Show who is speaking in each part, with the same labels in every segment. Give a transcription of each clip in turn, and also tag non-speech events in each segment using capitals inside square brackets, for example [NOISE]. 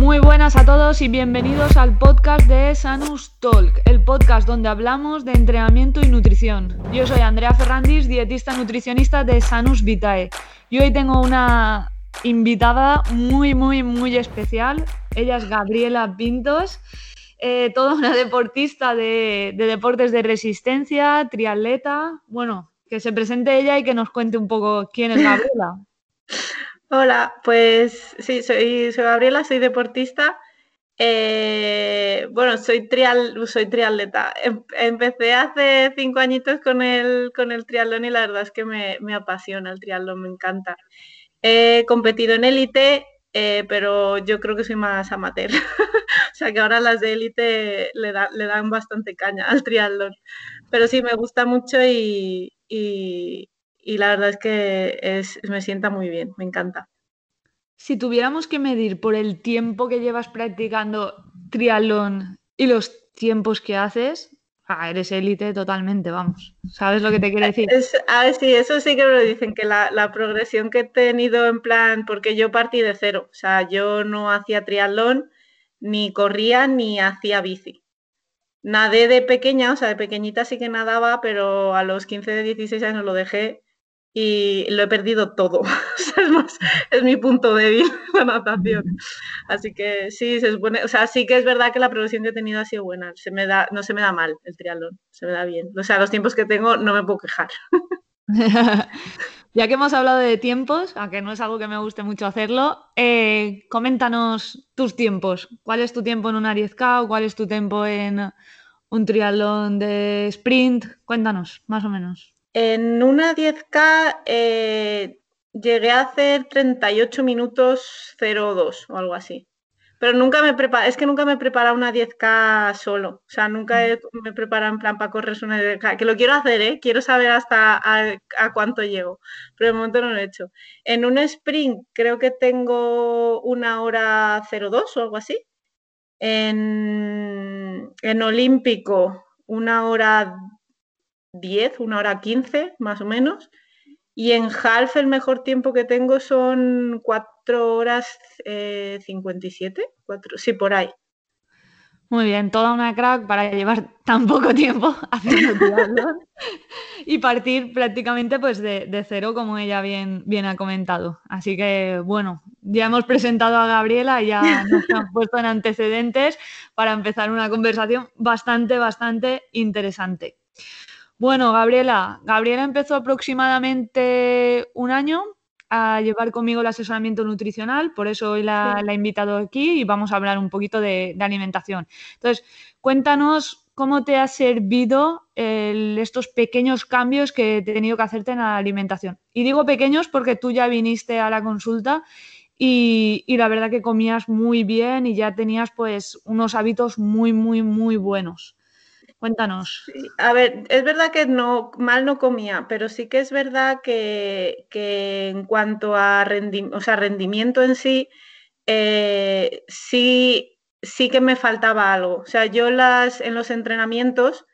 Speaker 1: Muy buenas a todos y bienvenidos al podcast de Sanus Talk, el podcast donde hablamos de entrenamiento y nutrición. Yo soy Andrea Ferrandis, dietista nutricionista de Sanus Vitae. Y hoy tengo una invitada muy, muy, muy especial. Ella es Gabriela Pintos, eh, toda una deportista de, de deportes de resistencia, triatleta. Bueno, que se presente ella y que nos cuente un poco quién es [LAUGHS] Gabriela.
Speaker 2: Hola, pues sí, soy, Gabriela, soy deportista. Eh, bueno, soy, trial, soy triatleta. Em, empecé hace cinco añitos con el, con el triatlón y la verdad es que me, apasiona el triatlón, me encanta. He competido en élite, eh, pero yo creo que soy más amateur. [LAUGHS] o sea que ahora las de élite le, le dan bastante caña al triatlón. Pero sí, me gusta mucho y la verdad es que es, me sienta muy bien, me encanta.
Speaker 1: Si tuviéramos que medir por el tiempo que llevas practicando triatlón y los tiempos que haces, ah, eres élite totalmente, vamos. ¿Sabes lo que te quiero decir?
Speaker 2: a ver, sí, eso sí que me lo dicen, que la, la, progresión que he tenido en plan, porque yo partí de cero, o sea, yo no hacía triatlón, ni corría, ni hacía bici. Nadé de pequeña, o sea, de pequeñita sí que nadaba, pero a los 15, de 16 años lo dejé y lo he perdido todo. [LAUGHS] es, mi punto débil [LAUGHS] la natación. Así que sí, se supone, o sea, sí que es verdad que la progresión que he tenido ha sido buena. Se me da, no se me da mal el triatlón, se me da bien. O sea, los tiempos que tengo no me puedo quejar. [LAUGHS]
Speaker 1: ya que hemos hablado de tiempos, aunque no es algo que me guste mucho hacerlo, eh, coméntanos tus tiempos. ¿Cuál es tu tiempo en un 10K o cuál es tu tiempo en un triatlón de sprint? Cuéntanos, más o menos.
Speaker 2: En una 10K eh, llegué a hacer 38 minutos 02 o algo así. Pero nunca me prepara, es que nunca me prepara una 10K solo. O sea, nunca mm. me prepara en plan para correr una 10K. Que lo quiero hacer, ¿eh? Quiero saber hasta a, cuánto llego. Pero de momento no lo he hecho. En un sprint creo que tengo una hora 02 o algo así. En, en olímpico una hora 10, una hora 15 más o menos. Y en half el mejor tiempo que tengo son 4 horas 57, eh, 4, sí, por ahí.
Speaker 1: Muy bien, toda una crack para llevar tan poco tiempo [LAUGHS] haciendo triatlón y partir prácticamente pues de, cero, como ella bien, bien ha comentado. Así que bueno, ya hemos presentado a Gabriela y ya nos hemos [LAUGHS] puesto en antecedentes para empezar una conversación bastante, bastante interesante. Bueno, Gabriela, Gabriela empezó aproximadamente un año a llevar conmigo el asesoramiento nutricional, por eso hoy la, he invitado aquí y vamos a hablar un poquito de, alimentación. Entonces, cuéntanos cómo te ha servido estos pequeños cambios que he tenido que hacerte en la alimentación. Y digo pequeños porque tú ya viniste a la consulta y, y la verdad que comías muy bien y ya tenías pues unos hábitos muy, muy, muy buenos. Cuéntanos.
Speaker 2: a ver, es verdad que no mal no comía, pero sí que es verdad que, en cuanto a rendimiento en sí, eh, sí, sí que me faltaba algo. O sea, yo las, en los entrenamientos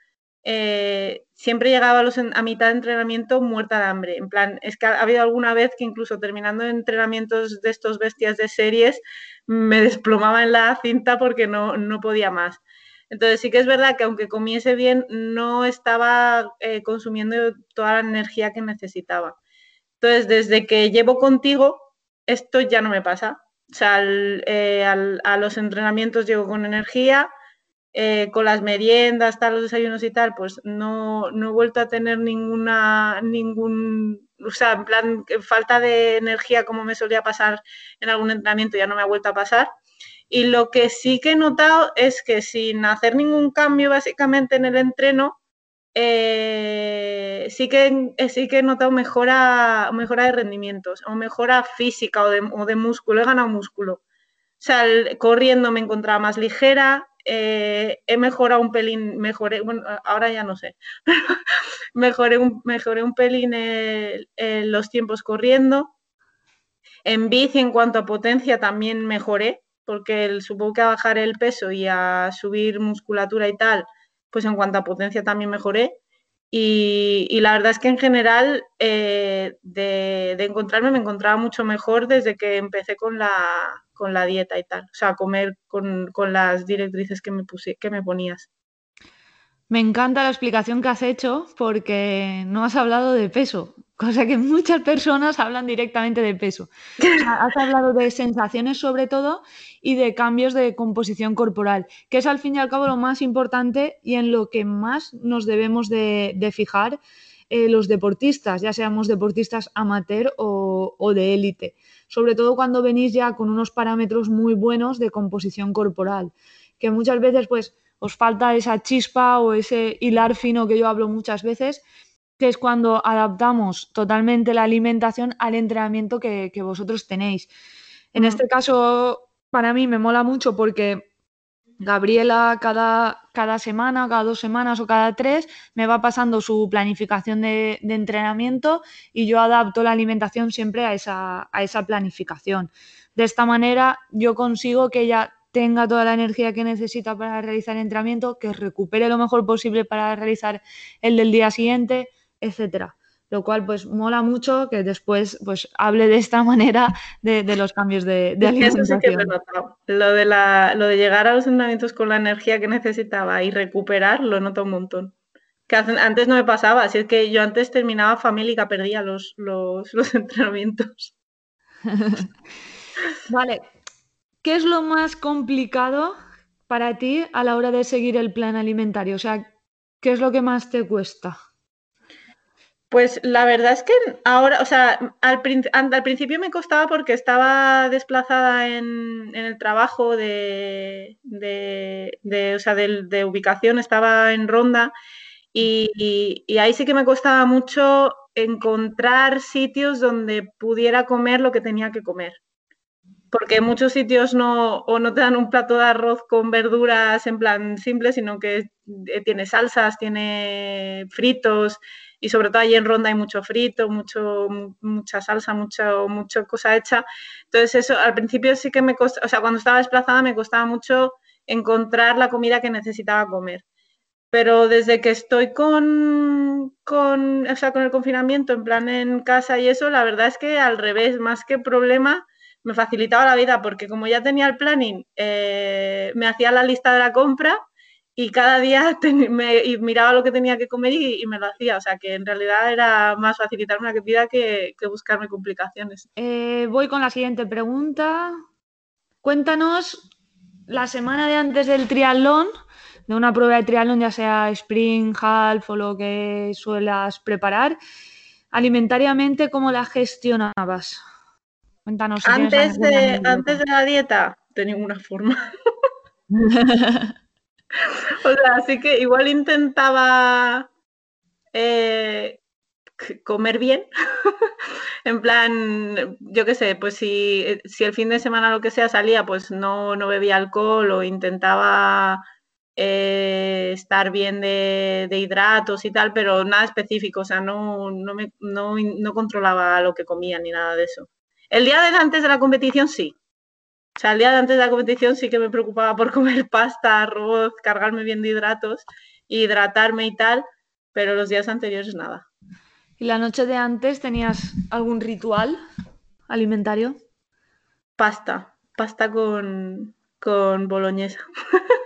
Speaker 2: eh, siempre llegaba a, mitad de entrenamiento muerta de hambre. En plan, es que ha, habido alguna vez que incluso terminando entrenamientos de estos bestias de series, me desplomaba en la cinta porque no, no podía más. Entonces sí que es verdad que aunque comiese bien, no estaba eh, consumiendo toda la energía que necesitaba. Entonces, desde que llevo contigo, esto ya no me pasa. O sea, eh, a los entrenamientos llego con energía, eh, con las meriendas, tal, los desayunos y tal, pues no, no he vuelto a tener ninguna, ningún, o sea, en plan, falta de energía como me solía pasar en algún entrenamiento, ya no me ha vuelto a pasar. Y lo que sí que he notado es que sin hacer ningún cambio básicamente en el entreno, eh, sí, que, eh, sí que he notado mejora, mejora de rendimientos o mejora física o de, músculo, he ganado músculo. O sea, corriendo me encontraba más ligera, eh, he mejorado un pelín, mejoré, bueno, ahora ya no sé, [LAUGHS] mejoré, un, mejoré un pelín los tiempos corriendo. En bici, en cuanto a potencia, también mejoré porque supongo que a bajar el peso y a subir musculatura y tal, pues en cuanto a potencia también mejoré. Y, la verdad es que en general eh, de, encontrarme me encontraba mucho mejor desde que empecé con la, con la dieta y tal, o sea, comer con, las directrices que me, puse, que me ponías.
Speaker 1: Me encanta la explicación que has hecho porque no has hablado de peso, cosa que muchas personas hablan directamente de peso. [LAUGHS] has hablado de sensaciones sobre todo y de cambios de composición corporal, que es al fin y al cabo lo más importante y en lo que más nos debemos de, fijar eh, los deportistas, ya seamos deportistas amateur o, o de élite, sobre todo cuando venís ya con unos parámetros muy buenos de composición corporal, que muchas veces pues os falta esa chispa o ese hilar fino que yo hablo muchas veces, que es cuando adaptamos totalmente la alimentación al entrenamiento que, vosotros tenéis. En este caso, para mí me mola mucho porque Gabriela cada, cada, semana, cada dos semanas o cada tres me va pasando su planificación de, de, entrenamiento y yo adapto la alimentación siempre a esa, a esa planificación. De esta manera yo consigo que ella tenga toda la energía que necesita para realizar el entrenamiento, que recupere lo mejor posible para realizar el del día siguiente, etcétera. Lo cual pues mola mucho que después pues hable de esta manera de, los cambios de, alimentación.
Speaker 2: Lo de, la, lo de llegar a los entrenamientos con la energía que necesitaba y recuperar lo noto un montón. Que antes no me pasaba, así es que yo antes terminaba famélica, perdía los, los, los [LAUGHS] entrenamientos. [LAUGHS]
Speaker 1: vale, ¿Qué es lo más complicado para ti a la hora de seguir el plan alimentario? O sea, ¿qué es lo que más te cuesta?
Speaker 2: Pues la verdad es que ahora, o sea, al, principio me costaba porque estaba desplazada en, el trabajo de, o sea, de, ubicación, estaba en Ronda y, ahí sí que me costaba mucho encontrar sitios donde pudiera comer lo que tenía que comer porque muchos sitios no, o no te dan un plato de arroz con verduras en plan simple, sino que eh, tiene salsas, tiene fritos, y sobre todo allí en Ronda hay mucho frito, mucho, mucha salsa, mucho, cosa hecha. Entonces eso al principio sí que me costaba, o sea, cuando estaba desplazada me costaba mucho encontrar la comida que necesitaba comer. Pero desde que estoy con, con, o sea, con el confinamiento, en plan en casa y eso, la verdad es que al revés, más que problema, me facilitaba la vida porque como ya tenía el planning, eh, me hacía la lista de la compra y cada día [LAUGHS] me, miraba lo que tenía que comer y, me lo hacía. O sea que en realidad era más facilitarme la que, que buscarme complicaciones.
Speaker 1: Eh, voy con la siguiente pregunta. Cuéntanos la semana de antes del triatlón, de una prueba de triatlón, ya sea sprint, half o lo que suelas preparar, alimentariamente, ¿cómo la gestionabas?
Speaker 2: antes, de, antes de la dieta, de ninguna forma. [LAUGHS] así que igual intentaba eh, comer bien. [LAUGHS] en plan, yo qué sé, pues si, si, el fin de semana lo que sea salía, pues no, no bebía alcohol o intentaba eh, estar bien de, hidratos y tal, pero nada específico, o sea, no, no, me, no, no controlaba lo que comía ni nada de eso. El día antes de la competición sí. O sea, el día de antes de la competición sí que me preocupaba por [LAUGHS] comer pasta, arroz, cargarme bien de hidratos, hidratarme y tal, pero los días anteriores nada.
Speaker 1: ¿Y la noche de antes tenías algún ritual alimentario?
Speaker 2: Pasta, pasta con, con boloñesa.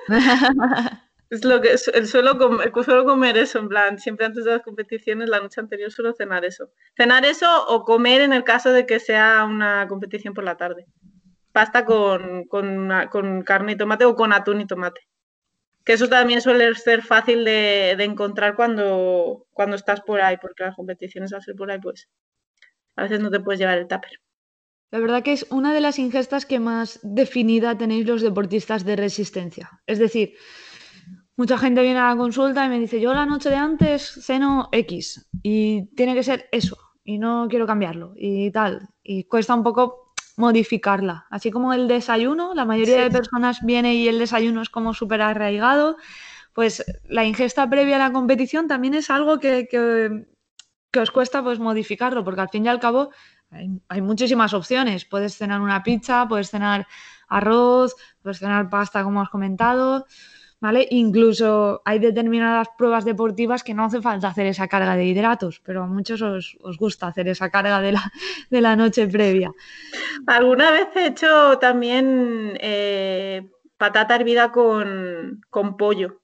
Speaker 2: [LAUGHS] Es lo que suelo comer, suelo comer eso, en plan, siempre antes de las competiciones, la noche anterior suelo cenar eso. Cenar eso o comer en el caso de que sea una competición por la tarde. Pasta con, con, carne y tomate o con atún y tomate. Que eso también suele ser fácil de, encontrar cuando, cuando estás por ahí, porque las competiciones al ser por ahí, pues a veces no te puedes llevar el tupper.
Speaker 1: La verdad que es una de las ingestas que más definida tenéis los deportistas de resistencia. Es decir, mucha gente viene a la consulta y me dice, yo la noche de antes ceno X y tiene que ser eso y no quiero cambiarlo y tal. Y cuesta un poco modificarla. Así como el desayuno, la mayoría de personas viene y el desayuno es como súper arraigado, pues la ingesta previa a la competición también es algo que, que, os cuesta pues modificarlo, porque al fin y al cabo hay, hay muchísimas opciones. Puedes cenar una pizza, puedes cenar arroz, puedes cenar pasta como has comentado ¿vale? Incluso hay determinadas pruebas deportivas que no hace falta hacer esa carga de hidratos, pero a muchos os, gusta hacer esa carga de la, de la, noche previa.
Speaker 2: Alguna vez he hecho también eh, patata hervida con, pollo.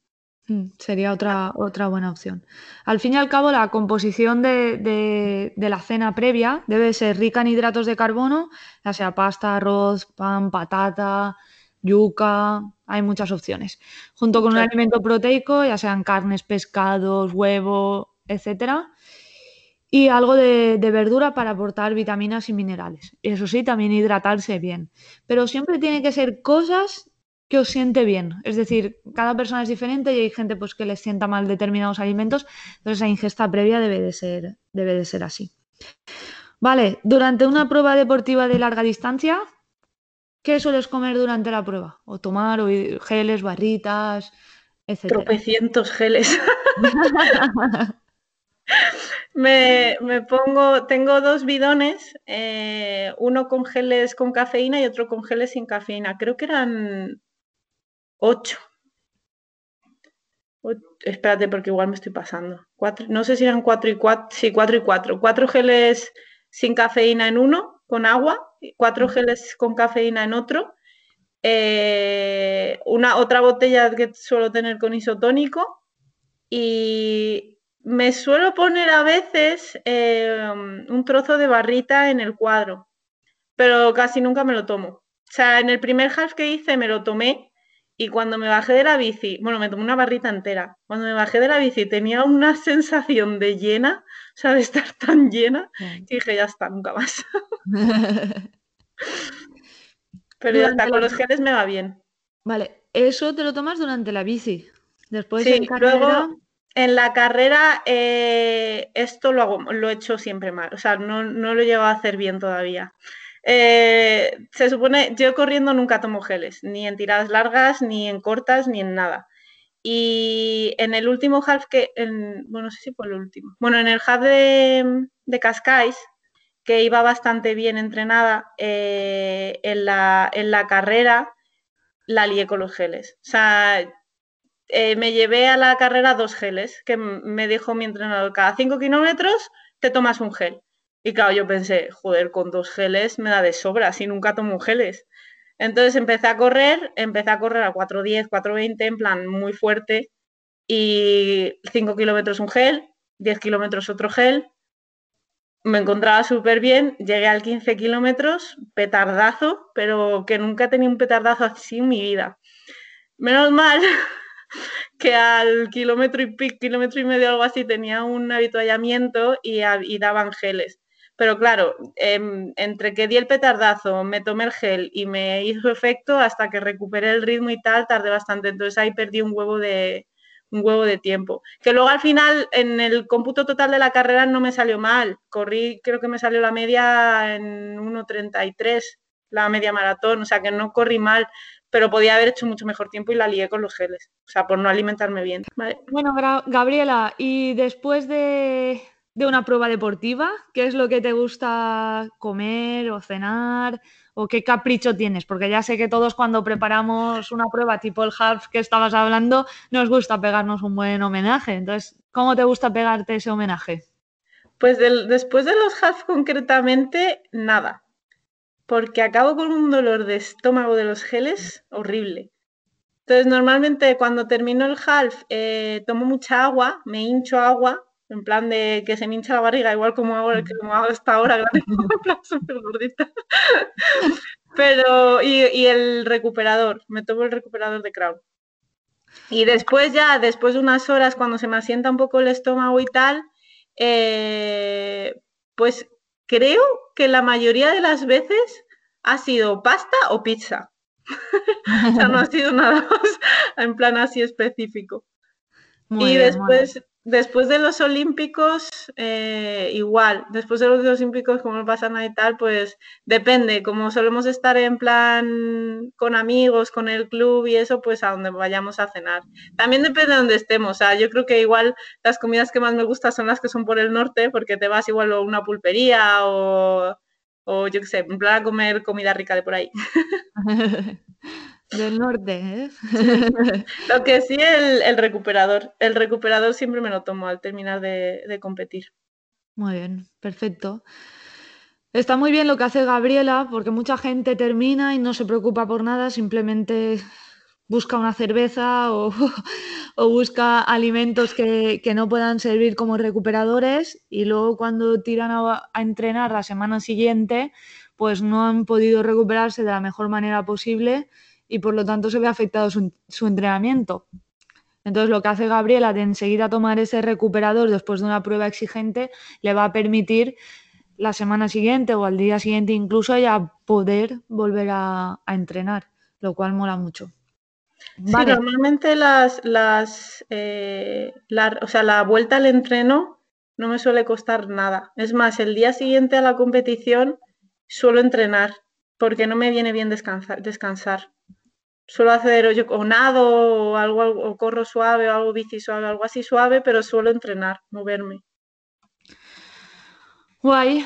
Speaker 1: Mm, sería otra, otra buena opción. Al fin y al cabo, la composición de, de, la cena previa debe ser rica en hidratos de carbono, ya sea pasta, arroz, pan, patata, yuca, hay muchas opciones. Junto con un alimento proteico, ya sean carnes, pescados, huevo, etcétera. Y algo de, verdura para aportar vitaminas y minerales. Y eso sí, también hidratarse bien. Pero siempre tiene que ser cosas que os siente bien. Es decir, cada persona es diferente y hay gente pues, que les sienta mal determinados alimentos. Entonces la ingesta previa debe de ser, debe de ser así. Vale, durante una prueba deportiva de larga distancia, ¿Qué sueles comer durante la prueba? O tomar, o geles, barritas, etc.
Speaker 2: Tropecientos geles. [LAUGHS] me, pongo, tengo dos bidones, eh, uno con geles con cafeína y otro con geles sin cafeína. Creo que eran ocho. espérate, porque igual me estoy pasando. No sé si eran cuatro y cuatro. Sí, cuatro y cuatro. Cuatro geles sin cafeína en uno, con agua cuatro geles con cafeína en otro, eh, una otra botella que suelo tener con isotónico y me suelo poner a veces eh, un trozo de barrita en el cuadro, pero casi nunca me lo tomo. O sea, en el primer half que hice me lo tomé y cuando me bajé de la bici, bueno, me tomé una barrita entera. Cuando me bajé de la bici tenía una sensación de llena, o sea, de estar tan llena, que dije, ya está, nunca más. [LAUGHS] Pero ya está, con los geles me va bien.
Speaker 1: Vale, eso te lo tomas durante la bici. Después
Speaker 2: sí, luego en la carrera eh, esto lo hago, lo he hecho siempre mal. O sea, no, lo he llegado a hacer bien todavía. Eh, se supone, yo corriendo nunca tomo geles, ni en tiradas largas, ni en cortas, ni en nada. Y en el último half que, bueno, no sé si fue el último. Bueno, en el half de, de Cascais, que iba bastante bien entrenada eh, en, la, en, la, carrera, la lié con los geles. O sea, eh, me llevé a la carrera dos geles, que me dijo mi entrenador, cada cinco kilómetros te tomas un gel. Y claro, yo pensé, joder, con dos geles me da de sobra, si nunca tomo geles. Entonces empecé a correr, empecé a correr a 4.10, 4.20, en plan muy fuerte, y 5 kilómetros un gel, 10 kilómetros otro gel, me encontraba súper bien, llegué al 15 kilómetros, petardazo, pero que nunca tenía un petardazo así en mi vida. Menos mal [LAUGHS] que al kilómetro y pico, kilómetro y medio algo así tenía un habituallamiento y, y daban geles. Pero claro, em, entre que di el petardazo, me tomé el gel y me hizo efecto, hasta que recuperé el ritmo y tal, tardé bastante. Entonces ahí perdí un huevo de, un huevo de tiempo. Que luego al final en el cómputo total de la carrera no me salió mal. Corrí, creo que me salió la media en 1.33, la media maratón, o sea que no corrí mal, pero podía haber hecho mucho mejor tiempo y la lié con los geles, o sea, por no alimentarme bien.
Speaker 1: Bueno, Gabriela, y después de, de una prueba deportiva, ¿qué es lo que te gusta comer o cenar? o qué capricho tienes? Porque ya sé que todos cuando preparamos una prueba tipo el half que estabas hablando, nos gusta pegarnos un buen homenaje. Entonces, ¿cómo te gusta pegarte ese homenaje?
Speaker 2: Pues después de los half concretamente, nada. Porque acabo con un dolor de estómago de los geles horrible. Entonces, normalmente cuando termino el half, eh, tomo mucha agua, me hincho agua en plan de que se me hincha la barriga, igual como hago, que como hago hasta ahora, [LAUGHS] [LAUGHS] en plan súper gordita. Pero, y, el recuperador, me tomo el recuperador de Crown. Y después ya, después de unas horas, cuando se me asienta un poco el estómago y tal, eh, pues creo que la mayoría de las veces ha sido pasta o pizza. [LAUGHS] o sea, no ha sido nada más en plan así específico. y después, Después de los Olímpicos, eh, igual, después de los Olímpicos, como no pasa nada y tal, pues depende, como solemos estar en plan con amigos, con el club y eso, pues a donde vayamos a cenar. También depende de donde estemos, o sea, yo creo que igual las comidas que más me gustan son las que son por el norte, porque te vas igual a una pulpería o, o yo qué sé, en plan a comer comida rica de por ahí. [LAUGHS]
Speaker 1: Del norte, ¿eh? [LAUGHS]
Speaker 2: Lo que sí, el, recuperador. El recuperador siempre me lo tomo al terminar de competir.
Speaker 1: Muy bien, perfecto. Está muy bien lo que hace Gabriela, porque mucha gente termina y no se preocupa por nada, simplemente busca una cerveza [LAUGHS] o, busca alimentos que, no puedan servir como recuperadores y luego cuando tiran a, entrenar la semana siguiente, pues no han podido recuperarse de la mejor manera posible y por lo tanto se ve afectado su, su entrenamiento. Entonces lo que hace Gabriela de enseguida tomar ese recuperador después de una prueba exigente le va a permitir la semana siguiente o al día siguiente incluso ya poder volver a, entrenar, lo cual mola mucho.
Speaker 2: Sí, normalmente las, las eh, la, o sea, la vuelta al entreno no me suele costar nada. Es más, el día siguiente a la competición suelo entrenar porque no me viene bien descansar. descansar. Suelo hacer yo, o nado o algo, o corro suave o algo bici suave, algo así suave, pero suelo entrenar, moverme.
Speaker 1: Guay.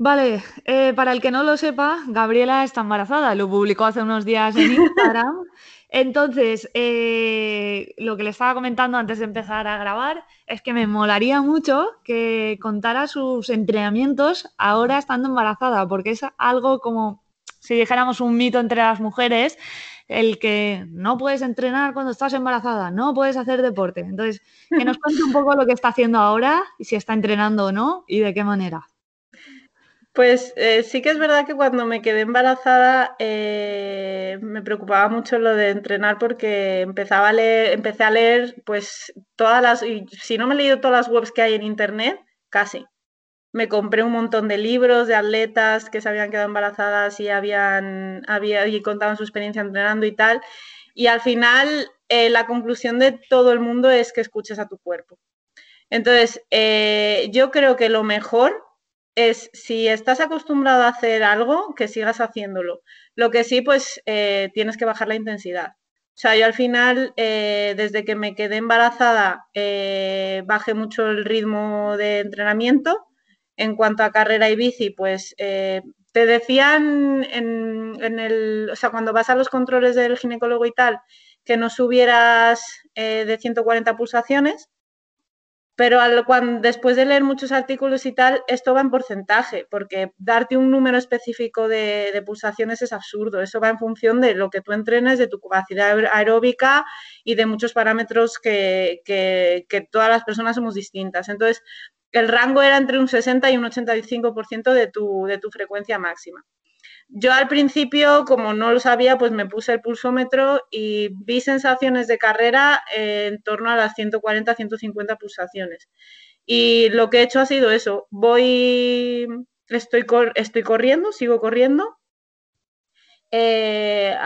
Speaker 1: Vale, eh, para el que no lo sepa, Gabriela está embarazada, lo publicó hace unos días en Instagram. [LAUGHS] Entonces, eh, lo que le estaba comentando antes de empezar a grabar es que me molaría mucho que contara sus entrenamientos ahora estando embarazada, porque es algo como si dijéramos un mito entre las mujeres, el que no puedes entrenar cuando estás embarazada, no puedes hacer deporte. Entonces, que nos cuente un poco lo que está haciendo ahora, y si está entrenando o no, y de qué manera.
Speaker 2: Pues eh, sí que es verdad que cuando me quedé embarazada eh, me preocupaba mucho lo de entrenar porque empezaba a leer, empecé a leer pues todas las, y si no me he leído todas las webs que hay en internet, casi me compré un montón de libros de atletas que se habían quedado embarazadas y habían había, y contaban su experiencia entrenando y tal. Y al final eh, la conclusión de todo el mundo es que escuches a tu cuerpo. Entonces, eh, yo creo que lo mejor es si estás acostumbrado a hacer algo, que sigas haciéndolo. Lo que sí, pues eh, tienes que bajar la intensidad. O sea, yo al final, desde que me quedé embarazada, bajé mucho el ritmo de entrenamiento en cuanto a carrera y bici, pues eh, te decían en, el, o sea, cuando vas a los controles del ginecólogo y tal, que no subieras eh, de 140 pulsaciones, pero después de leer muchos artículos y tal, esto va en porcentaje, porque darte un número específico de, pulsaciones es absurdo. Eso va en función de lo que tú entrenes, de tu capacidad aeróbica y de muchos parámetros que, que todas las personas somos distintas. Entonces, el rango era entre un 60 y un 85% de tu, de tu frecuencia máxima. Yo al principio, como no lo sabía, pues me puse el pulsómetro y vi sensaciones de carrera en torno a las 140, 150 pulsaciones. Y lo que he hecho ha sido eso. Voy, estoy, estoy corriendo, sigo corriendo, eh,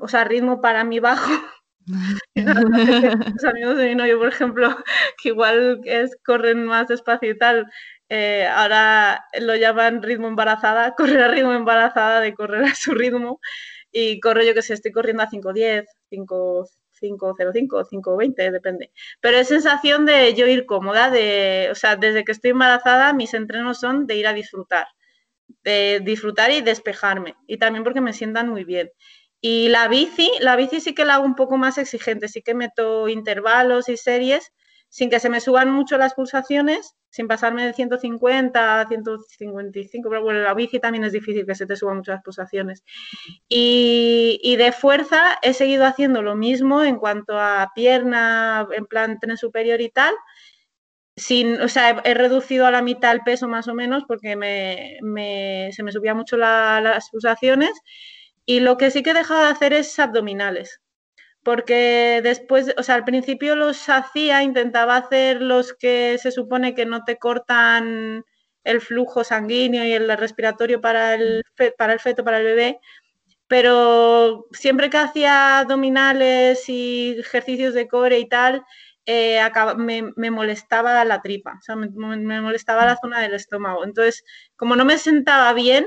Speaker 2: o sea, ritmo para mí bajo, [LAUGHS] Los amigos de mi novio, por ejemplo, [LAUGHS] que igual es, corren más despacio y tal, eh, ahora lo llaman ritmo embarazada, [LAUGHS] correr a ritmo embarazada de correr a su ritmo y corro yo que sé, estoy corriendo a 5.10, 5, 5.05, 5.20, depende. Pero es sensación de yo ir cómoda, de, o sea, desde que estoy embarazada mis entrenos son de ir a disfrutar, de disfrutar y despejarme y también porque me sientan muy bien. Y la bici, la bici sí que la hago un poco más exigente, sí que meto intervalos y series sin que se me suban mucho las pulsaciones, sin pasarme de 150 a 155, pero bueno, la bici también es difícil que se te suban muchas pulsaciones. Y, de fuerza he seguido haciendo lo mismo en cuanto a pierna, en plan tren superior y tal. Sin, o sea, he, reducido a la mitad el peso más o menos porque se me subían mucho las pulsaciones y lo que sí que he dejado de hacer es abdominales. Porque después, o sea, al principio los hacía, intentaba hacer los que se supone que no te cortan el flujo sanguíneo y el respiratorio para el, para el feto, para el bebé, pero siempre que hacía abdominales y ejercicios de core y tal, eh, me, molestaba la tripa, o sea, me, molestaba la zona del estómago. Entonces, como no me sentaba bien,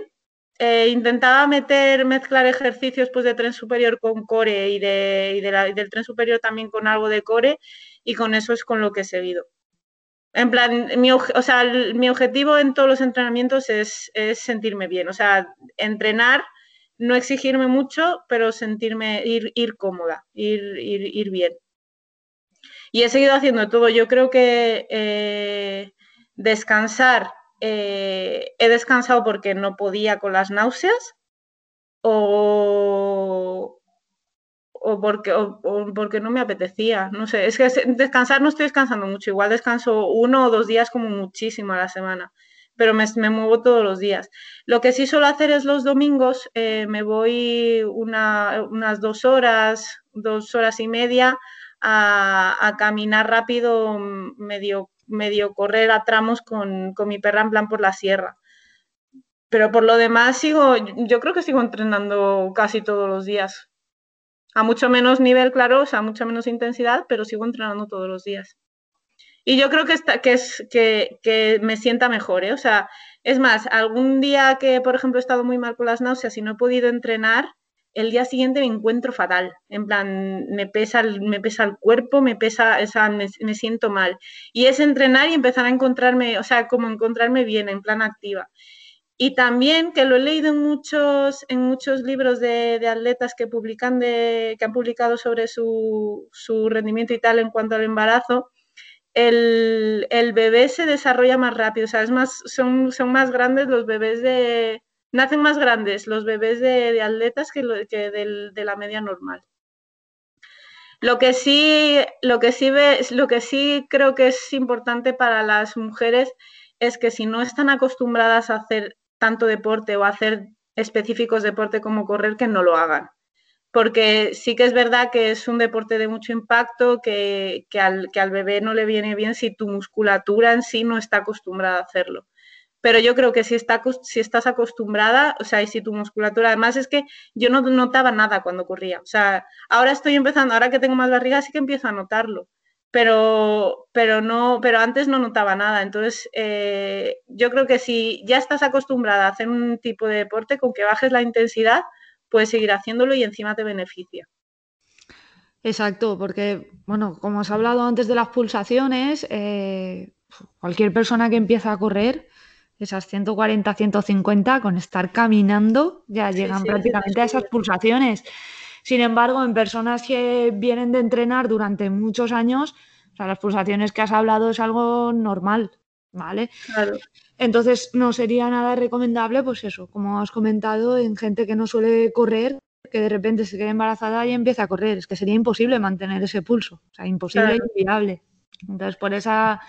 Speaker 2: eh, intentaba meter, mezclar ejercicios pues, de tren superior con core y, de, del tren superior también con algo de core y con eso es con lo que he seguido. En plan, mi, o sea, mi objetivo en todos los entrenamientos es, sentirme bien, o sea, entrenar no exigirme mucho, pero sentirme, ir, ir cómoda, ir, ir, bien. Y he seguido haciendo todo. Yo creo que eh, descansar, eh, he descansado porque no podía con las náuseas o, o porque, porque no me apetecía. No sé, es que descansar no estoy descansando mucho. Igual descanso uno o dos días como muchísimo a la semana pero me, muevo todos los días. Lo que sí suelo hacer es los domingos, eh, me voy unas dos horas, dos horas y media a, caminar rápido, medio, medio correr a tramos con, mi perra en plan por la sierra. Pero por lo demás sigo, yo creo que sigo entrenando casi todos los días. A mucho menos nivel, claro, o sea, a mucha menos intensidad, pero sigo entrenando todos los días. Y yo creo que, está, que, es, que, que me sienta mejor, ¿eh? O sea, es más, algún día que, por ejemplo, he estado muy mal con las náuseas y no he podido entrenar, el día siguiente me encuentro fatal. En plan, me pesa el, me pesa el cuerpo, me pesa, o me, siento mal. Y es entrenar y empezar a encontrarme, o sea, como encontrarme bien, en plan activa. Y también que lo he leído en muchos, en muchos libros de, atletas que publican que han publicado sobre su, rendimiento y tal en cuanto al embarazo, el, bebé se desarrolla más rápido, o sea, más, son, son más grandes los bebés de... Nacen más grandes los bebés de, atletas que, que de la media normal. Lo que sí, lo que sí lo que sí creo que es importante para las mujeres es que si no están acostumbradas a hacer tanto deporte o a hacer específicos deporte como correr, que no lo hagan porque sí que es verdad que es un deporte de mucho impacto, que, al, que al bebé no le viene bien si tu musculatura en sí no está acostumbrada a hacerlo. Pero yo creo que si, está, si estás acostumbrada, o sea, y si tu musculatura, además es que yo no notaba nada cuando corría. O sea, ahora estoy empezando, ahora que tengo más barriga, sí que empiezo a notarlo. Pero, pero, no, pero antes no notaba nada. Entonces, eh, yo creo que si ya estás acostumbrada a hacer un tipo de deporte, con que bajes la intensidad, puedes seguir haciéndolo y encima te beneficia.
Speaker 1: Exacto, porque, bueno, como has hablado antes de las pulsaciones, eh, cualquier persona que empieza a correr, esas 140, 150, con estar caminando, ya llegan prácticamente a esas pulsaciones. Sin embargo, en personas que vienen de entrenar durante muchos años, o sea, las pulsaciones que has hablado es algo normal, ¿vale? Claro. Entonces no sería nada recomendable, pues eso, como has comentado, en gente que no suele correr, que de repente se quede embarazada y empieza a correr. Es que sería imposible mantener ese pulso, o sea, imposible y inviable. Entonces, por esa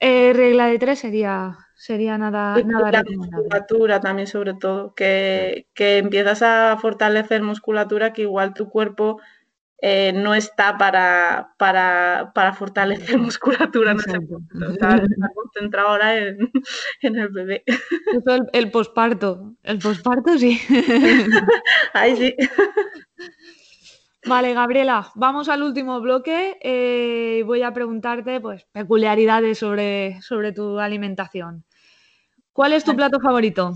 Speaker 1: eh, regla de tres sería, sería nada, nada
Speaker 2: la musculatura también, sobre todo, que, que empiezas a fortalecer musculatura que igual tu cuerpo eh, no está para, para, para fortalecer [LAUGHS] musculatura, no está, [LAUGHS] concentrado ahora en, [LAUGHS] el bebé.
Speaker 1: el, el posparto, el posparto sí.
Speaker 2: Ay, sí.
Speaker 1: Vale, Gabriela, vamos al último bloque. Eh, voy a preguntarte pues, peculiaridades sobre, sobre tu alimentación. ¿Cuál es tu plato favorito?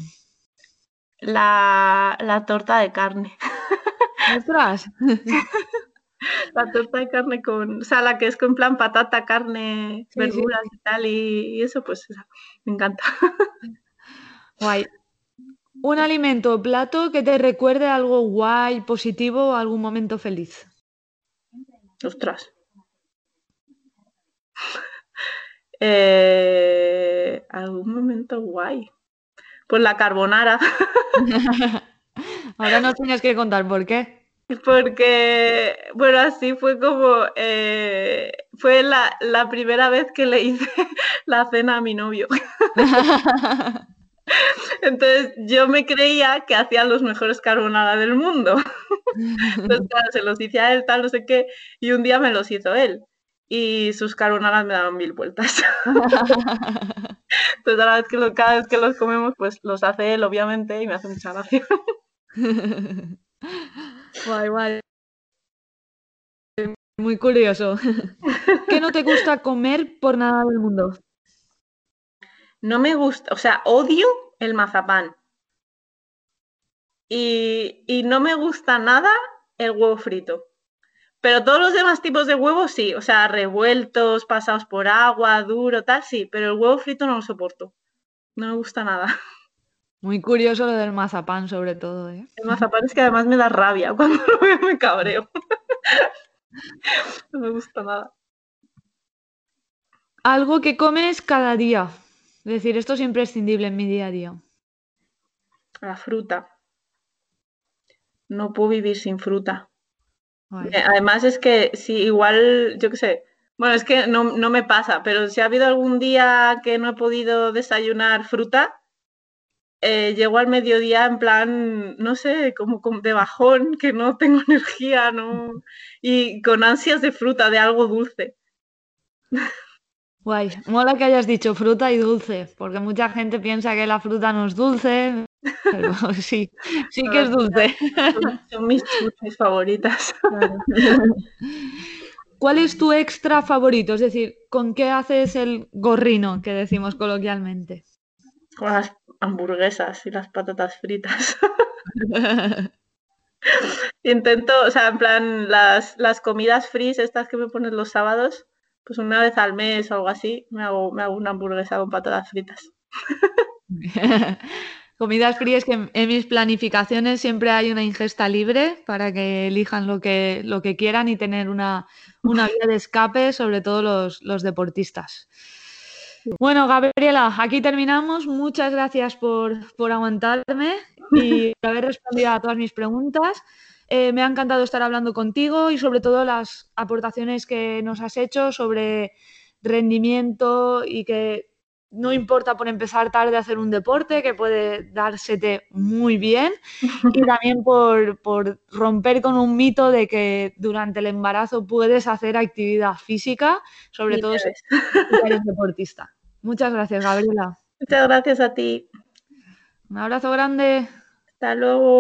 Speaker 2: La, la torta de carne. [LAUGHS]
Speaker 1: ¿Ostras? [LAUGHS]
Speaker 2: la torta de carne con, o sea, la que es con plan patata, carne, verduras y tal, y, eso pues me encanta. [LAUGHS]
Speaker 1: Guay. Un alimento o plato que te recuerde algo guay, positivo o algún momento feliz.
Speaker 2: Ostras. [LAUGHS] Eh, algún momento guay. Pues la carbonara. [LAUGHS]
Speaker 1: Ahora no tienes que contar por qué.
Speaker 2: Porque, bueno, así fue como, eh, fue la, primera vez que le hice [LAUGHS] la cena a mi novio. [LAUGHS] Entonces yo me creía que hacían los mejores carbonara del mundo. [LAUGHS] Entonces, claro, se los hice a él, tal, no sé qué, y un día me los hizo él. Y sus carbonaras me daban mil vueltas. [LAUGHS] Entonces, vez que cada vez que los comemos, pues los hace él, obviamente, y me hace mucha gracia.
Speaker 1: Guay, guay. Muy curioso. ¿Qué no te gusta comer por nada del mundo?
Speaker 2: No me gusta, o sea, odio el mazapán. Y, y no me gusta nada el huevo frito. Pero todos los demás tipos de huevos sí, o sea, revueltos, pasados por agua, duro, tal, sí, pero el huevo frito no lo soporto. No me gusta nada. [LAUGHS]
Speaker 1: Muy curioso lo del mazapán, sobre todo. ¿eh?
Speaker 2: El mazapán es que además me da rabia. [LAUGHS] Cuando lo veo me cabreo. [LAUGHS] no me gusta nada.
Speaker 1: Algo que comes cada día. Es decir, esto es imprescindible en mi día a día.
Speaker 2: La fruta. No puedo vivir sin fruta. Eh, además es que si igual, yo qué sé, bueno, es que no, no, me pasa, pero si ha habido algún día que no he podido desayunar fruta, eh, llego al mediodía en plan, no sé, como, de bajón, que no tengo [LAUGHS] energía, no y con ansias de fruta, de algo dulce.
Speaker 1: Guay, mola que hayas dicho fruta y dulce, porque mucha gente piensa que la fruta no es dulce, pero [LAUGHS] sí, sí que es dulce.
Speaker 2: Son, mis, favoritas.
Speaker 1: ¿Cuál es tu extra favorito? Es decir, ¿con qué haces el gorrino que decimos coloquialmente?
Speaker 2: Con las hamburguesas y las patatas fritas. [LAUGHS] Intento, o sea, en plan, las, las comidas frías, estas que me pones los sábados, pues una vez al mes o algo así, me hago, me hago una hamburguesa con patatas fritas. [LAUGHS]
Speaker 1: Comidas frías que en, mis planificaciones siempre hay una ingesta libre para que elijan lo que, lo que quieran y tener una, una vía de escape, sobre todo los, los deportistas. Bueno, Gabriela, aquí terminamos. Muchas gracias por, aguantarme y por haber respondido a todas mis preguntas. Eh, me ha encantado estar hablando contigo y sobre todo las aportaciones que nos has hecho sobre rendimiento y que no importa por empezar tarde hacer un deporte, que puede dársete muy bien. [LAUGHS] Y también por, por, romper con un mito de que durante el embarazo puedes hacer actividad física, sobre todo si eres deportista. Muchas gracias, Gabriela.
Speaker 2: Muchas gracias a ti.
Speaker 1: Un abrazo grande.
Speaker 2: Hasta luego.